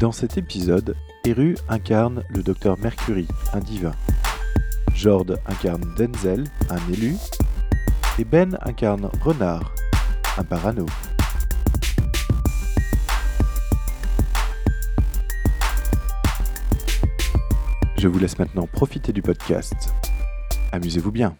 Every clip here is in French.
Dans cet épisode, Eru incarne le docteur Mercury, un divin. Jord incarne Denzel, un élu. Et Ben incarne Renard, un parano. Je vous laisse maintenant profiter du podcast. Amusez-vous bien.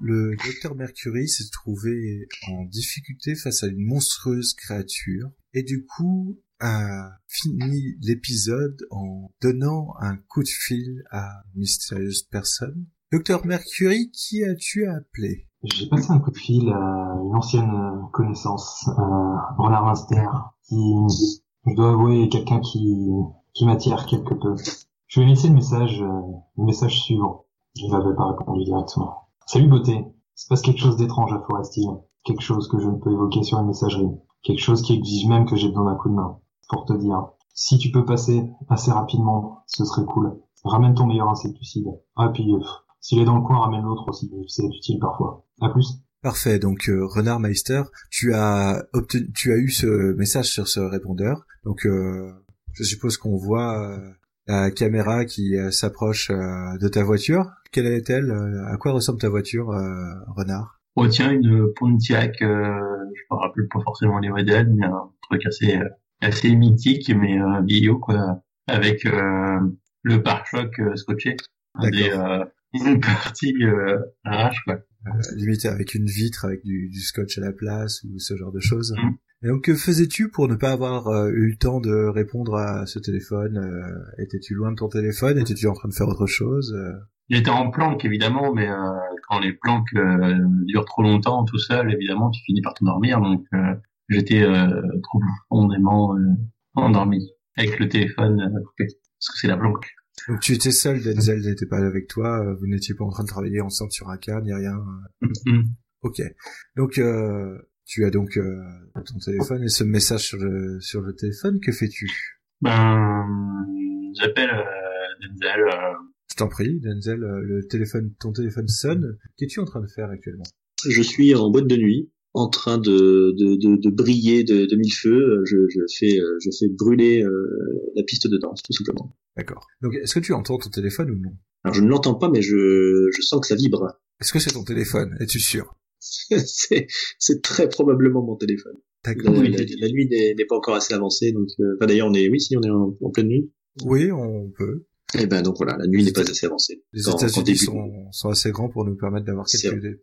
Le docteur Mercury s'est trouvé en difficulté face à une monstrueuse créature et du coup a fini l'épisode en donnant un coup de fil à une mystérieuse personne. Docteur Mercury, qui as-tu appelé J'ai passé un coup de fil à une ancienne connaissance, Renard Master, qui, je dois avouer, quelqu'un qui, qui m'attire quelque peu. Je lui ai laissé le message, euh, le message suivant. Il n'avait pas répondu directement. Salut beauté, il se passe quelque chose d'étrange à Forest Hill. Quelque chose que je ne peux évoquer sur une messagerie. Quelque chose qui exige même que j'ai besoin d'un coup de main. Pour te dire, si tu peux passer assez rapidement, ce serait cool. Ramène ton meilleur insecticide. Ah, puis, euh, s'il est dans le coin, ramène l'autre aussi. C'est utile parfois. À plus. Parfait, donc euh, Renard Meister, tu as obtenu, tu as eu ce message sur ce répondeur. Donc euh, je suppose qu'on voit euh, la caméra qui euh, s'approche de ta voiture. Quelle est-elle euh, À quoi ressemble ta voiture, euh, Renard? On tient une Pontiac, euh, je me rappelle pas forcément les modèles, mais un truc assez assez mythique, mais euh, vieillot quoi, avec euh, le pare-choc scotché, D'accord. des euh, une partie euh, arrache quoi. Limite avec une vitre, avec du, du scotch à la place ou ce genre de choses. Mm. Et donc que faisais-tu pour ne pas avoir euh, eu le temps de répondre à ce téléphone Euh, Étais-tu loin de ton téléphone? Étais-tu en train de faire autre chose Euh, J'étais en planque évidemment, mais euh, quand les planques euh, durent trop longtemps tout seul, évidemment, tu finis par t'endormir. Donc euh, j'étais euh, trop profondément euh, endormi avec le téléphone euh, coupé, parce que c'est la planque. Donc tu étais seul, Denzel n'était pas avec toi, euh, vous n'étiez pas en train de travailler ensemble sur un cas, ni rien. euh, Mhm. Ok. Donc euh, tu as donc euh, ton téléphone et ce message sur le sur le téléphone, que fais-tu? Ben, j'appelle euh, Denzel. euh, Je t'en prie, Denzel, euh, le téléphone, ton téléphone sonne. Qu'es-tu en train de faire actuellement? Je suis en boîte de nuit, en train de, de, de, de briller de, de mille feux. Je, je fais, euh, je fais brûler euh, la piste de danse, tout simplement. D'accord. Donc est-ce que tu entends ton téléphone ou non? Alors je ne l'entends pas, mais je, je sens que ça vibre. Est-ce que c'est ton téléphone? Es-tu sûr? c'est, très probablement mon téléphone. La, D'accord. la- la nuit n'est, pas encore assez avancée, donc euh, enfin, d'ailleurs on est, oui, si on est en, en pleine nuit. Oui, on peut. Et ben donc voilà, la nuit n'est pas assez avancée. Les États-Unis sont, sont assez grands pour nous permettre d'avoir quelques,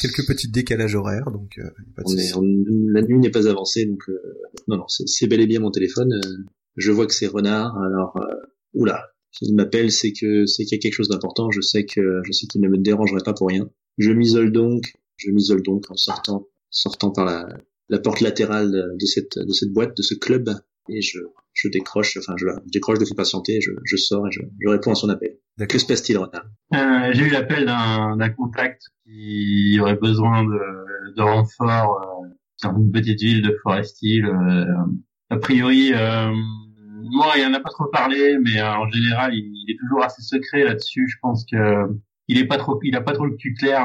quelques, petits décalages horaires, donc euh, pas de on est, souci. on- la nuit n'est pas avancée, donc euh, non, non, c'est, c'est bel et bien mon téléphone. euh, je vois que c'est Renard. Alors, euh, oula, s'il m'appelle, c'est que c'est qu'il y a quelque chose d'important. Je sais que je sais qu'il ne me dérangerait pas pour rien. Je m'isole donc, je m'isole donc en sortant, sortant par la, la porte latérale de cette de cette boîte, de ce club, et je je décroche, enfin je, je décroche de fais patienter, je, je sors et je, je réponds à son appel. Que se passe-t-il, Renard? Euh, j'ai eu l'appel d'un d'un contact qui aurait besoin de, de renfort euh, dans une petite ville de Forest Hill. euh, a priori, euh, moi, il en a pas trop parlé, mais euh, en général, il, il est toujours assez secret là-dessus. Je pense que il est pas trop, il a pas trop le cul clair.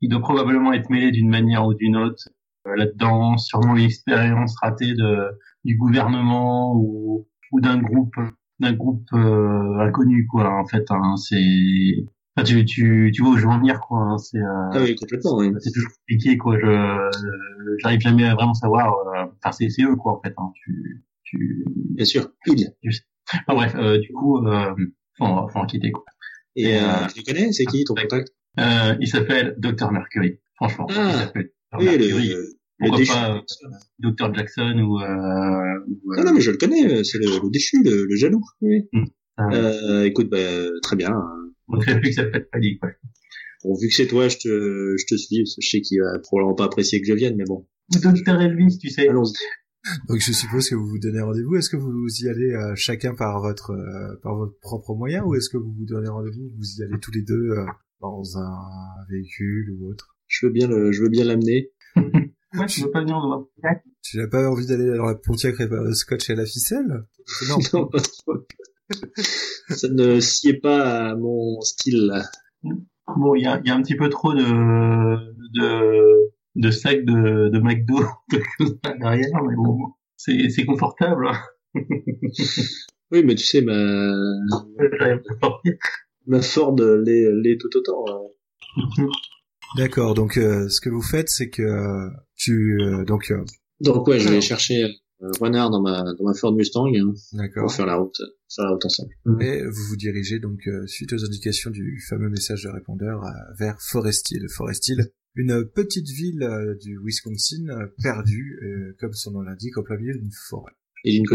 Il doit probablement être mêlé d'une manière ou d'une autre euh, là-dedans. Sûrement une expérience ratée de du gouvernement ou ou d'un groupe d'un groupe euh, inconnu quoi en fait hein, c'est Enfin, tu, tu, tu vois où je veux en venir, quoi. hein, C'est, euh, Ah oui, complètement. Oui. c'est toujours compliqué, quoi. Je, euh, j'arrive jamais à vraiment savoir. euh, Enfin, c'est, c'est eux, quoi, en fait. Hein. Tu, tu. Bien sûr, il. Enfin, bref, euh, du coup, euh, faut, faut enquêter, quoi. Et Euh, euh, tu connais? C'est qui ton contact? Euh, il s'appelle Dr Mercury. Franchement, Ah. il s'appelle Dr Oui, le, Mercury. le, le Pourquoi déchu. pas, euh, Dr Jackson ou. Euh, ou, euh, Non, non, mais je le connais. C'est le, le déchu, le, le jaloux. Oui. Ah. Euh, écoute, bah, très bien. on ne plus que ça peut être pas dit, quoi. Bon, vu que c'est toi, je te, je te suis. Je sais qu'il va probablement pas apprécier que je vienne, mais bon. Dr Elvis, tu sais. Allons-y. Donc je suppose que vous vous donnez rendez-vous. Est-ce que vous y allez euh, chacun par votre euh, par votre propre moyen ou est-ce que vous vous donnez rendez-vous Vous y allez tous les deux euh, dans un véhicule ou autre Je veux bien le, je veux bien l'amener. Ouais, tu veux pas venir dans ma Tu n'as pas envie d'aller dans la Pontiac Répar- Scotch et la ficelle? Non. Non, ça ne sied pas à mon style. Bon, il y a, il y a un petit peu trop de, de, de sacs de, de McDo derrière, mais bon, c'est, c'est confortable. hein. Oui, mais tu sais, ma, Ma Ford l'est, l'est tout autant. hein. D'accord. Donc euh, ce que vous faites, c'est que euh, tu euh, donc euh, Donc ouais, je vais chercher euh, Renard dans ma, dans ma Ford Mustang hein, d'accord. pour faire la route, faire la route ensemble. Et vous vous dirigez donc euh, suite aux indications du fameux message de répondeur euh, vers Forest Hill. Forest Hill, une petite ville euh, du Wisconsin euh, perdue, euh, comme son nom l'indique, au plein milieu d'une forêt. Et d'une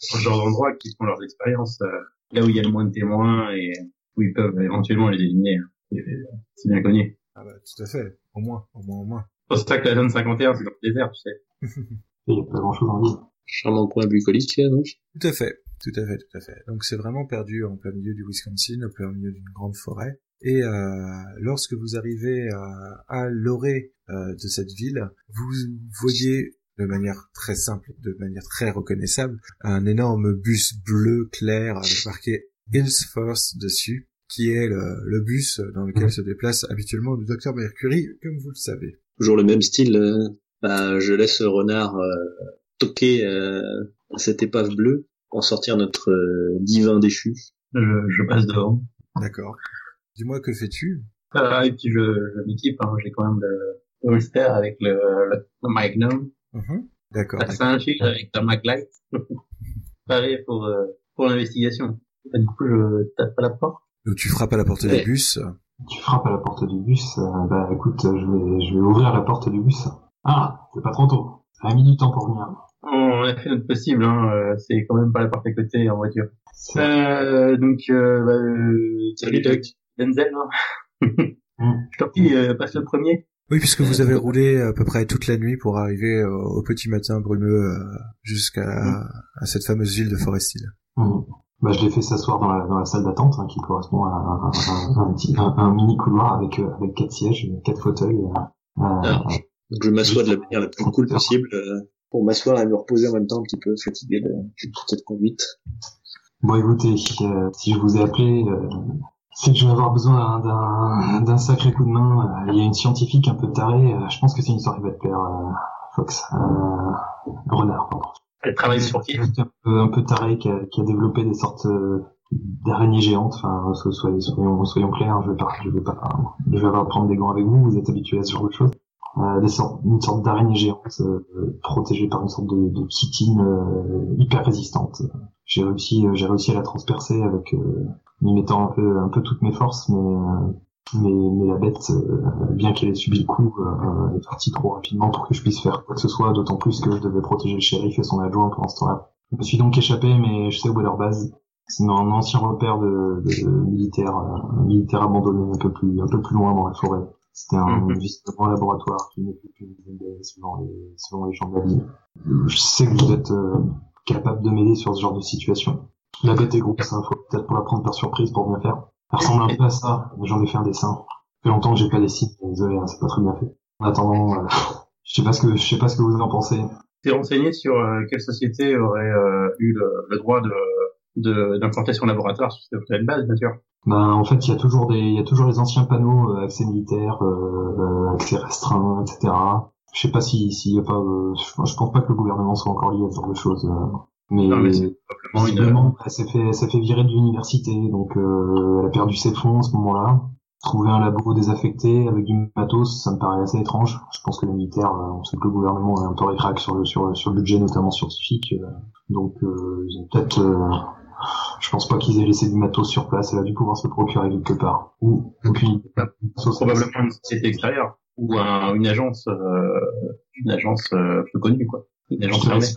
ce genre d'endroit qui font leurs expériences, euh, là où il y a le moins de témoins et où ils peuvent éventuellement les éliminer. Et, euh, C'est bien connu. Ah bah tout à fait, au moins, au moins, au moins. C'est pour ça que la zone 51, c'est dans le désert, tu sais. Il n'y a pas grand chose en ville. Charmant coin bucolique, là, donc. Tout à fait, tout à fait, tout à fait. Donc c'est vraiment perdu en plein milieu du Wisconsin, au plein milieu d'une grande forêt. Et euh, lorsque vous arrivez euh, à l'orée euh, de cette ville, vous voyez de manière très simple, de manière très reconnaissable, un énorme bus bleu clair avec marqué Hills First dessus, qui est le, le bus dans lequel se déplace habituellement le docteur Mercury, comme vous le savez. Toujours le même style. euh, bah, je laisse Renard euh, toquer euh, à cette épave bleue pour sortir notre euh, divin déchu. Je, je passe devant. D'accord. Dis-moi que fais-tu? Ah, et puis je, je m'équipe, hein. j'ai quand même le holster avec le, le, le Magnum, Mhm. D'accord. la ceinture avec la Maglite. Pareil pour, euh, pour l'investigation. Du coup, je tape à la porte. Donc tu frappes à la porte Ouais. du bus. Tu frappes à la porte du bus. euh, bah écoute, je vais, je vais ouvrir la porte du bus. Ah, c'est pas trop tôt. Mis du temps pour venir. On a fait notre possible, hein. euh, c'est quand même pas la porte à côté en voiture. Euh, donc, euh, bah, euh, Salut Doc. Denzel, hein. Mm. Je t'en prie, euh, passe le premier. Oui, puisque vous avez roulé à peu près toute la nuit pour arriver au, au petit matin brumeux jusqu'à à cette fameuse ville de Forest Hill. Mhm. Bah, je l'ai fait s'asseoir dans la, dans la salle d'attente, hein, qui correspond à, un- petit, un, un mini couloir avec, euh, avec quatre sièges, quatre fauteuils. euh, euh, Ah. Donc je m'assois de la manière la plus cool possible euh, pour m'asseoir et me reposer en même temps un petit peu fatigué de de toute cette conduite. Bon, écoutez, euh, si je vous ai appelé, euh, c'est que je vais avoir besoin d'un d'un sacré coup de main. Euh, Il y a une scientifique un peu tarée. euh, je pense que c'est une histoire qui va te plaire, euh, Fox. Euh, Renard, pardon. Elle travaille sur qui? un peu, un peu taré qui a, qui a développé des sortes euh, d'araignées géantes. Enfin, so- soyez, soyons, soyons clairs. Je vais pas, je vais pas, je vais pas prendre des gants avec vous. Vous êtes habitués à ce genre de choses. Euh, des sortes, une sorte d'araignée géante euh, protégée par une sorte de, de chitine euh, hyper résistante. J'ai réussi, euh, j'ai réussi à la transpercer avec, euh, y mettant un peu, un peu toutes mes forces, mais euh, mais, mais la bête, euh, bien qu'elle ait subi le coup, euh, est partie trop rapidement pour que je puisse faire quoi que ce soit, d'autant plus que je devais protéger le shérif et son adjoint pendant ce temps-là. Je me suis donc échappé, mais je sais où est leur base. C'est un ancien repère de, de, militaires, euh, militaires abandonnés un peu plus, un peu plus loin dans la forêt. C'était un, un laboratoire qui n'est plus d'années selon les, selon les gens de la ville. Je sais que vous êtes euh, capable de m'aider sur ce genre de situation. La bête est grosse, hein, faut peut-être pour la prendre par surprise pour bien faire. Elle ressemble un peu à ça, j'en ai fait un dessin. Ça fait longtemps que j'ai pas dessiné, désolé, hein, c'est pas très bien fait. En attendant, euh, je sais pas ce que, je sais pas ce que vous en pensez. T'es renseigné sur euh, quelle société aurait euh, eu le, le droit de de- d'implantation laboratoire sur cette base, bien sûr? Ben, en fait, il y a toujours des, il y a toujours les anciens panneaux euh, accès militaire, euh, accès restreint, etc. Je sais pas si, s'il y a pas, euh, je, je pense pas que le gouvernement soit encore lié à ce genre de choses. Mais, Non, mais c'est simplement une... elle s'est fait, fait virer de l'université, donc euh, elle a perdu ses fonds à ce moment-là. Trouver un labo désaffecté avec du matos, ça me paraît assez étrange. Je pense que les militaires, euh, on sait que le gouvernement est un peu récrac sur le, sur, sur le budget, notamment scientifique. euh, donc, euh, ils ont peut-être... euh, je pense pas qu'ils aient laissé du matos sur place. Elle a dû pouvoir se le procurer quelque part. Ou, aucune. Probablement une société extérieure ou un- une agence, euh, une agence euh, peu connue, quoi. Une agence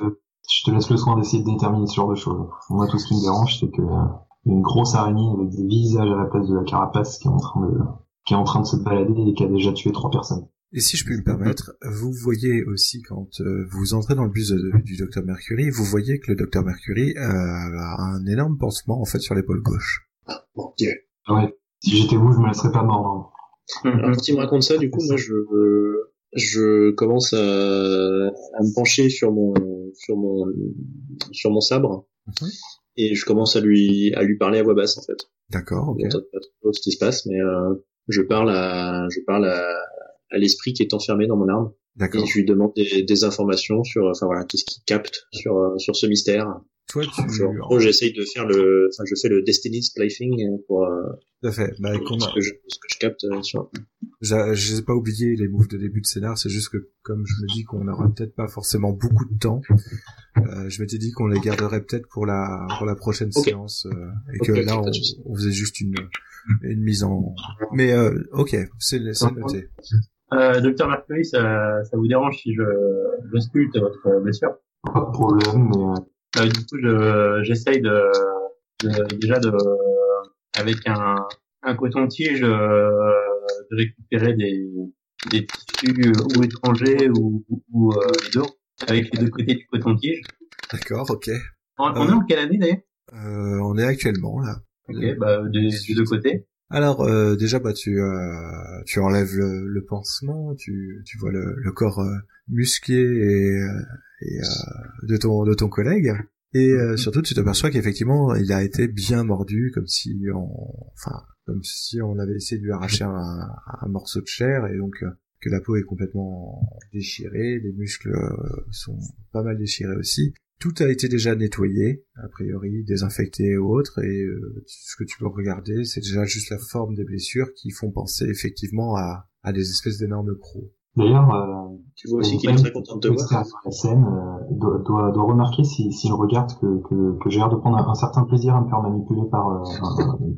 je te laisse le soin d'essayer de déterminer ce genre de choses. Moi, tout ce qui me dérange, c'est que euh, il y a une grosse araignée avec des visages à la place de la carapace qui est en train de qui est en train de se balader et qui a déjà tué trois personnes. Et si je puis me permettre, vous voyez aussi quand euh, vous entrez dans le bus de- du docteur Mercury, vous voyez que le docteur Mercury euh, a un énorme pansement en fait sur l'épaule gauche. Bon, Dieu. Ouais. Si j'étais vous, je me laisserais pas mordre. Alors, Mhm. quand il me raconte ça, du coup, moi, je, je commence à, à me pencher sur mon, sur mon, sur mon sabre. Mhm. Et je commence à lui, à lui parler à voix basse, en fait. D'accord, ok. On n'entend pas trop ce qui se passe, mais, euh, je parle à, je parle à, à l'esprit qui est enfermé dans mon arme. D'accord. Et je lui demande des, des informations sur, enfin voilà, qu'est-ce qu'il capte sur, sur ce mystère. Toi, tu... Je- en gros, j'essaye de faire le, enfin, je fais le Destiny's Plaything pour, euh, Tout à fait. Bah, a- ce que je, ce que je capte euh, sur, Je n'ai pas oublié les moves de début de scénar, c'est juste que comme je me dis qu'on n'aura peut-être pas forcément beaucoup de temps, euh, je m'étais dit qu'on les garderait peut-être pour la pour la prochaine Ok. séance euh, et Ok, que là on, on faisait juste une une mise en. Mais euh, ok, c'est c'est noté. Euh, Docteur Mercury, ça, ça vous dérange si je, je sculpte votre blessure? Pas de problème, mais euh, Euh, Du coup, je- j'essaye de, de- déjà de, avec un, un coton-tige, euh, de récupérer des, des tissus ou étrangers ou, ou, ou, euh, avec les deux côtés du coton-tige. D'accord, ok. On, on est en quelle année d'ailleurs? Euh, on est actuellement là. Ok, bah, des, des deux côtés. Alors euh, déjà bah tu euh, tu enlèves le, le pansement, tu tu vois le, le corps euh, musclé et, euh, et euh, de ton de ton collègue et euh, surtout tu t'aperçois qu'effectivement il a été bien mordu comme si on enfin comme si on avait essayé de lui arracher un, un morceau de chair et donc que la peau est complètement déchirée, les muscles sont pas mal déchirés aussi. Tout a été déjà nettoyé, a priori, désinfecté ou autre, et euh, ce que tu peux regarder, c'est déjà juste la forme des blessures qui font penser effectivement à, à des espèces d'énormes crocs. d'ailleurs, euh, Tu vois aussi qu'il est très content de te voir. la scène euh, doit, doit, doit remarquer si, si je regarde que, que, que j'ai l'air de prendre un, un certain plaisir à me faire manipuler par, euh,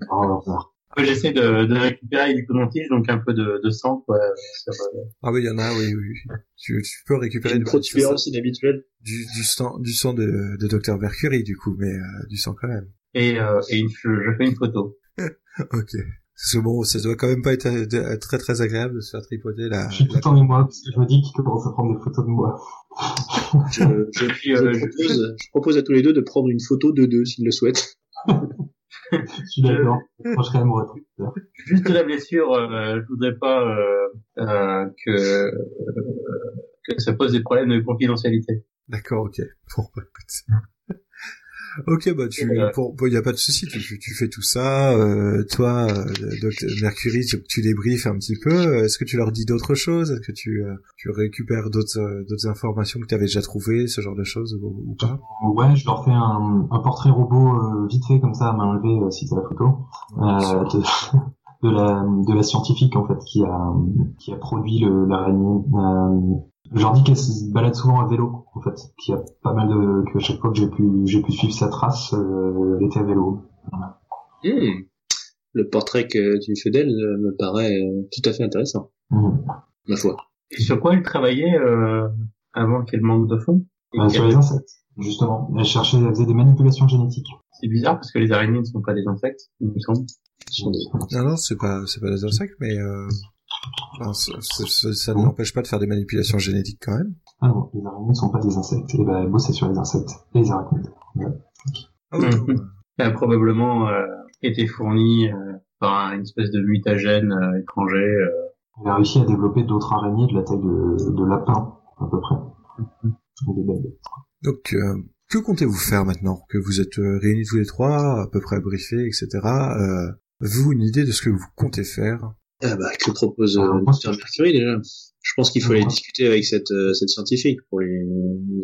par. Euh, J'essaie de, de récupérer du coton-tige, donc un peu de, de sang, quoi, sur, euh, Ah oui, il y en a, oui, oui. Tu, tu peux récupérer Une du, protubérance inhabituelle. du, du sang, du sang de, de Dr Mercury, du coup, mais euh, du sang quand même. et, euh, et une, je, je fais une photo. Ok. C'est bon, ça doit quand même pas être très très agréable de se faire tripoter la... Je suis tout en émoi parce que je me dis qu'il commence à prendre des photos de moi. Je, je, Et puis, je euh, je- propose, je propose à tous les deux de prendre une photo de deux s'ils le souhaitent. Je suis d'accord. Je serais amoureux. juste la blessure, euh, je voudrais pas euh, euh, que euh, que ça pose des problèmes de confidentialité. D'accord, ok. Bon, bah, écoute. Ok, bah tu, Euh, pour, bon, y a pas de souci, tu, tu fais tout ça. Euh, toi, euh, Docteur Mercury, tu, tu débriefes un petit peu. Est-ce que tu leur dis d'autres choses? Est-ce que tu, euh, tu récupères d'autres, euh, d'autres informations que tu avais déjà trouvées, ce genre de choses ou, ou pas? Ouais, je leur fais un, un portrait robot euh, vite fait comme ça à main levée euh, si t'as la photo euh, de, de la de la scientifique en fait qui a qui a produit l'araignée. Euh, je leur dis qu'elle se balade souvent à vélo en fait, qu'il y a pas mal de que à chaque fois que j'ai pu j'ai pu suivre sa trace, euh, elle était à vélo. Hmm. Le portrait que tu fais d'elle euh, me paraît euh, tout à fait intéressant, Mhm. ma foi. Et sur quoi elle travaillait euh, avant qu'elle manque de fond? Euh, sur les insectes justement, elle cherchait, elle faisait des manipulations génétiques. C'est bizarre parce que les araignées ne sont pas des insectes, il me semble. Non, non, c'est pas, c'est pas des insectes, mais euh, enfin, ça, ça- ça- ça ne l'empêche pas de faire des manipulations génétiques quand même. Ah non, les araignées ne sont pas des insectes. Et ben, elle bossait sur les insectes et les arachnides. Ah non, Elle a probablement euh, été fournie euh, par une espèce de mutagène euh, étranger. euh. Elle a réussi à développer d'autres araignées de la taille de, de lapin, à peu près. Belles. Donc, euh, que comptez-vous faire maintenant que vous êtes réunis tous les trois, à peu près briefés, etc. Euh, Avez-vous une idée de ce que vous comptez faire Ah bah, que propose Alors, euh. Mercury déjà Je pense qu'il faut aller Ouais. discuter avec cette, euh, cette scientifique pour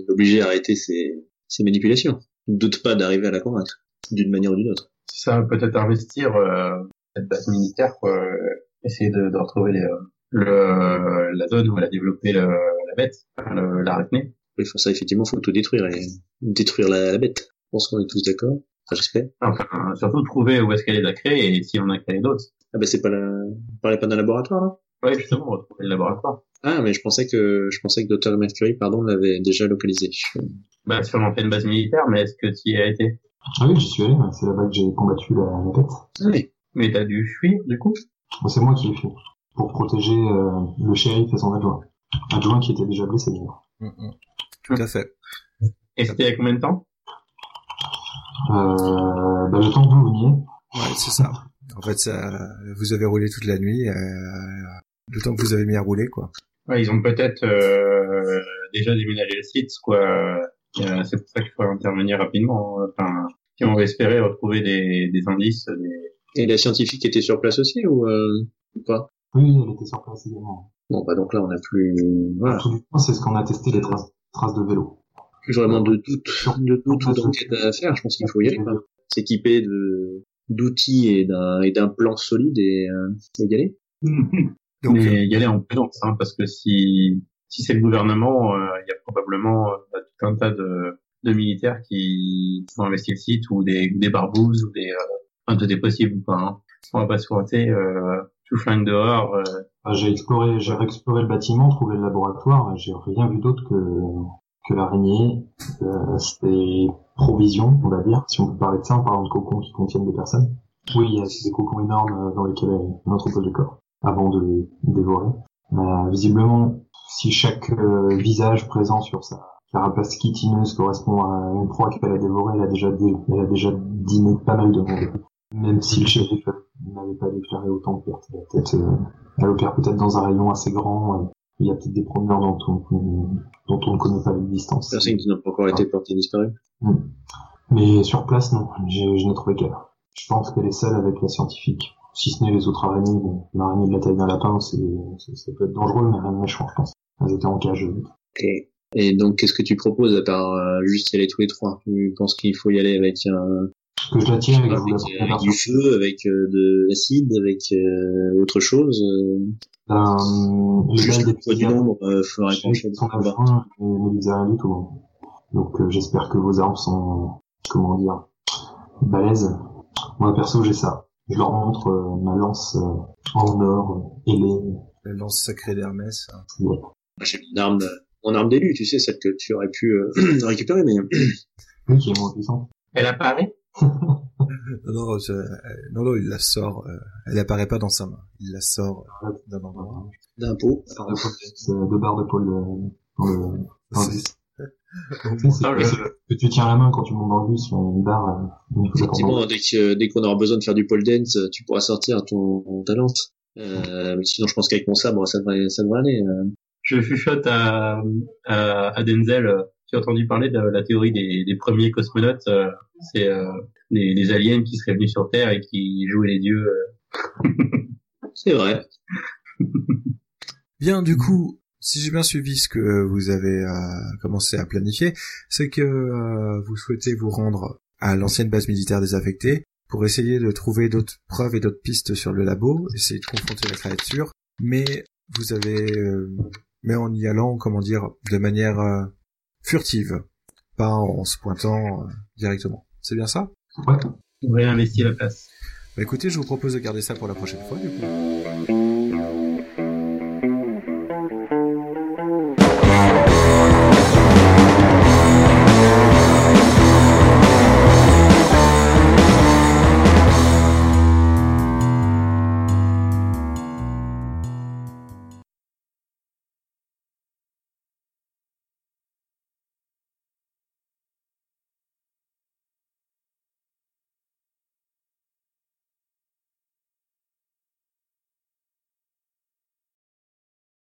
l'obliger à arrêter ses, ses manipulations. Ne doute pas d'arriver à la convaincre, d'une manière ou d'une autre. Ça va peut-être investir euh, cette base militaire quoi, euh, essayer de, de retrouver les, euh, le, la zone où elle a développé le, la bête, enfin, le, l'arachné. Il faut ça, effectivement, faut tout détruire et détruire la, la bête. Je pense qu'on est tous d'accord. Enfin, j'espère. Enfin, surtout trouver où est-ce qu'elle est a créée et si on a créé d'autres. Ah bah c'est pas la... On parlait pas d'un laboratoire, là? Ouais, justement, retrouver le laboratoire. Ah, mais je pensais que je pensais que Dr. Mercury, pardon, l'avait déjà localisé. Bah, sur l'ancienne base militaire, mais est-ce que tu y as été? Ah oui, j'y suis allé, c'est là-bas que j'ai combattu la, la bête. Oui. Mais t'as dû fuir, du coup? C'est moi qui l'ai fait, pour protéger euh, le shérif et son adjoint. Adjoint qui était déjà blessé d'ailleurs. Mm, mm. Tout à fait. Et c'était il y a combien de temps? Euh, bah, le temps que vous veniez, Ouais, c'est ça. En fait, ça, vous avez roulé toute la nuit, euh, le temps que vous avez mis à rouler, quoi. Ouais, ils ont peut-être euh, déjà déménagé le site, quoi. Euh, c'est pour ça qu'il faut intervenir rapidement. hein. Enfin, si on espérer retrouver des, des indices, des... Et la scientifique était sur place aussi ou, euh, ou pas? Oui, elle était sur place également. Bon, bah donc là, on a plus, voilà, Tout du moins, c'est ce qu'on a testé les traces, traces de vélo. plus vraiment de doute, de doute ou d'enquête à faire. Je pense qu'il faut y aller, quoi. S'équiper de d'outils et d'un et d'un plan solide et, euh, et y aller. Donc, euh, mais y aller en prudence, hein, parce que si si c'est le gouvernement, euh, il y a probablement euh, tout un tas de, de militaires qui, qui ont investi le site ou des des barbouzes ou des euh, enfin tout est possible quoi. Hein. On va pas se frotter euh, tout flingue dehors. euh, Enfin, j'ai exploré, j'ai réexploré le bâtiment, trouvé le laboratoire, j'ai rien vu d'autre que, que l'araignée, euh, c'était provision, on va dire, si on peut parler de ça en parlant de cocons qui contiennent des personnes. Oui, il y a des cocons énormes euh, dans lesquels on entrepose le corps, avant de les dévorer. Euh, visiblement, si chaque euh, visage présent sur sa carapace chitineuse correspond à une proie qu'elle a dévorée, elle a déjà, dé- elle a déjà dîné pas mal de monde. Même si le shérif n'avait pas déclaré autant de pertes. Peut-être, euh, elle opère peut-être dans un rayon assez grand. Il y a peut-être des promeneurs dont on, dont on ne connaît pas l'existence. Personne qui n'a pas encore été porté disparu. Mais sur place, non, j'ai- je n'ai trouvé qu'elle. Je pense qu'elle est seule avec la scientifique. Si ce n'est les autres araignées, bon, l'araignée de la taille d'un lapin, c'est, ça peut être dangereux, mais rien de méchant, je pense. Elles étaient en cage. euh. Ok. Et donc, qu'est-ce que tu proposes à part euh, juste y aller tous les trois? Tu penses qu'il faut y aller avec un Que je la tiens et que je vous avec, la du feu, avec euh, de l'acide, avec euh, autre chose euh, les Juste le des poids du nombre euh, ferait pencher rien du tout. Donc euh, j'espère que vos armes sont, comment dire, balèzes. Moi perso j'ai ça. Je leur montre euh, ma lance euh, en or, euh, ailée. la lance sacrée d'Hermès. hein. Moi, J'ai mon arme, euh, mon arme d'élu, tu sais, celle que tu aurais pu euh, récupérer, mais Oui, qui est moins puissante. Elle apparaît Non, non, je- euh, non, non, il la sort. euh, elle apparaît pas dans sa main. Il la sort euh, d'un endroit. d'un pot. C'est deux barres de pôle euh, dans le... Dans Ah, que- tu tiens la main quand tu montes dans le bus, une barre, euh, une Effectivement, dès que dès qu'on aura besoin de faire du pole dance, euh, tu pourras sortir ton, ton talent. Euh, mais sinon, je pense qu'avec mon sabre, ça devrait, ça devrait aller. euh. Je chuchote à, à, à Denzel. As entendu parler de la théorie des, premiers cosmonautes euh, C'est euh, les, aliens qui seraient venus sur Terre et qui jouaient les dieux. euh. C'est vrai. Bien, du coup, si j'ai bien suivi ce que vous avez euh, commencé à planifier, c'est que euh, vous souhaitez vous rendre à l'ancienne base militaire désaffectée pour essayer de trouver d'autres preuves et d'autres pistes sur le labo, essayer de confronter la créature, mais vous avez, mais en y allant, comment dire, de manière furtive, pas en se pointant euh, directement. C'est bien ça? Ouais. On réinvestit la place. Bah écoutez, je vous propose de garder ça pour la prochaine fois, du coup.